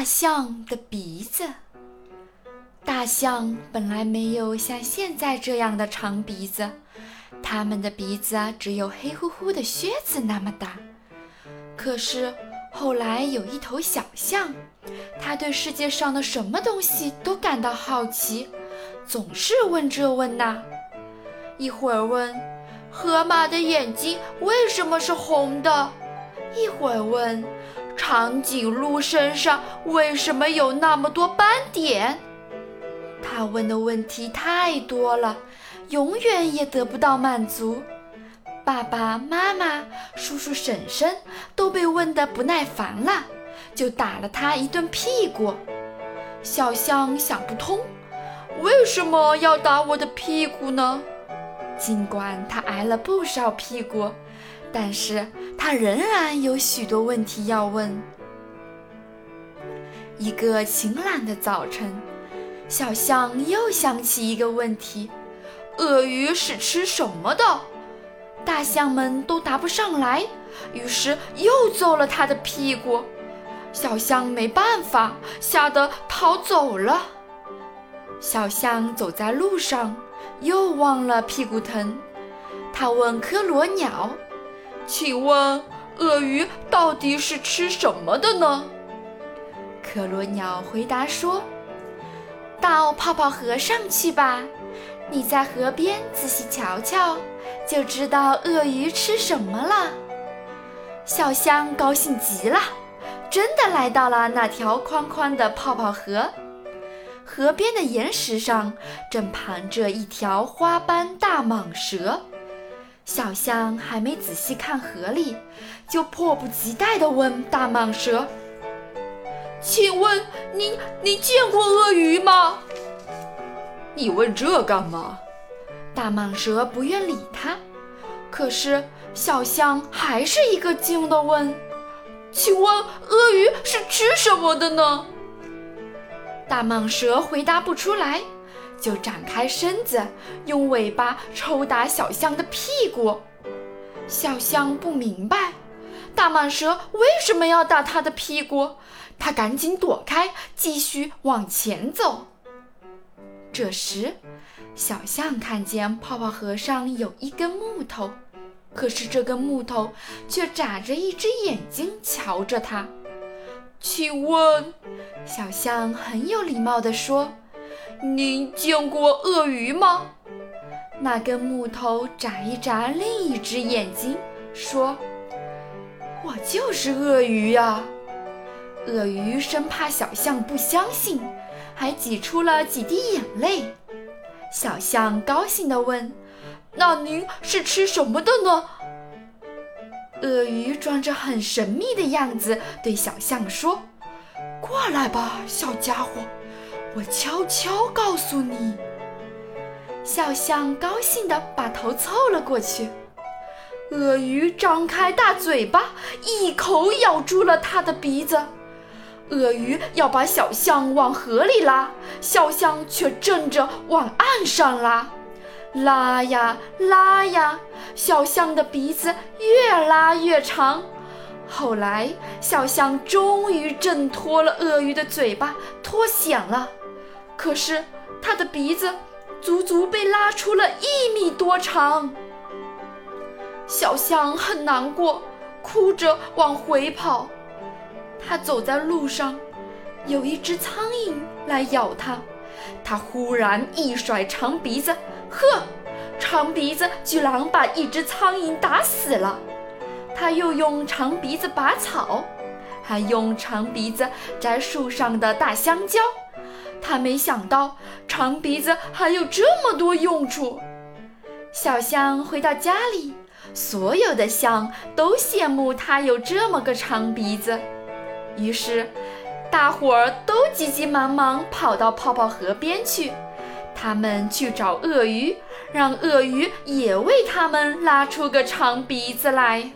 大象的鼻子。大象本来没有像现在这样的长鼻子，它们的鼻子只有黑乎乎的靴子那么大。可是后来有一头小象，它对世界上的什么东西都感到好奇，总是问这问那。一会儿问河马的眼睛为什么是红的，一会儿问。长颈鹿身上为什么有那么多斑点？他问的问题太多了，永远也得不到满足。爸爸妈妈、叔叔婶婶都被问得不耐烦了，就打了他一顿屁股。小象想不通，为什么要打我的屁股呢？尽管他挨了不少屁股。但是他仍然有许多问题要问。一个晴朗的早晨，小象又想起一个问题：鳄鱼是吃什么的？大象们都答不上来，于是又揍了他的屁股。小象没办法，吓得逃走了。小象走在路上，又忘了屁股疼。他问科罗鸟。请问鳄鱼到底是吃什么的呢？科罗鸟回答说：“到泡泡河上去吧，你在河边仔细瞧瞧，就知道鳄鱼吃什么了。”小象高兴极了，真的来到了那条宽宽的泡泡河。河边的岩石上正盘着一条花斑大蟒蛇。小象还没仔细看河里，就迫不及待地问大蟒蛇：“请问您，您见过鳄鱼吗？”“你问这干嘛？”大蟒蛇不愿理他。可是小象还是一个劲地问：“请问鳄鱼是吃什么的呢？”大蟒蛇回答不出来。就展开身子，用尾巴抽打小象的屁股。小象不明白，大蟒蛇为什么要打它的屁股，它赶紧躲开，继续往前走。这时，小象看见泡泡河上有一根木头，可是这根木头却眨着一只眼睛瞧着它。请问，小象很有礼貌地说。您见过鳄鱼吗？那根木头眨一眨另一只眼睛，说：“我就是鳄鱼呀。”鳄鱼生怕小象不相信，还挤出了几滴眼泪。小象高兴地问：“那您是吃什么的呢？”鳄鱼装着很神秘的样子，对小象说：“过来吧，小家伙。”我悄悄告诉你，小象高兴地把头凑了过去。鳄鱼张开大嘴巴，一口咬住了它的鼻子。鳄鱼要把小象往河里拉，小象却正着往岸上拉。拉呀拉呀，小象的鼻子越拉越长。后来，小象终于挣脱了鳄鱼的嘴巴，脱险了。可是，他的鼻子足足被拉出了一米多长。小象很难过，哭着往回跑。它走在路上，有一只苍蝇来咬它。它忽然一甩长鼻子，呵，长鼻子居然把一只苍蝇打死了。他又用长鼻子拔草，还用长鼻子摘树上的大香蕉。他没想到长鼻子还有这么多用处。小象回到家里，所有的象都羡慕它有这么个长鼻子。于是，大伙儿都急急忙忙跑到泡泡河边去，他们去找鳄鱼，让鳄鱼也为他们拉出个长鼻子来。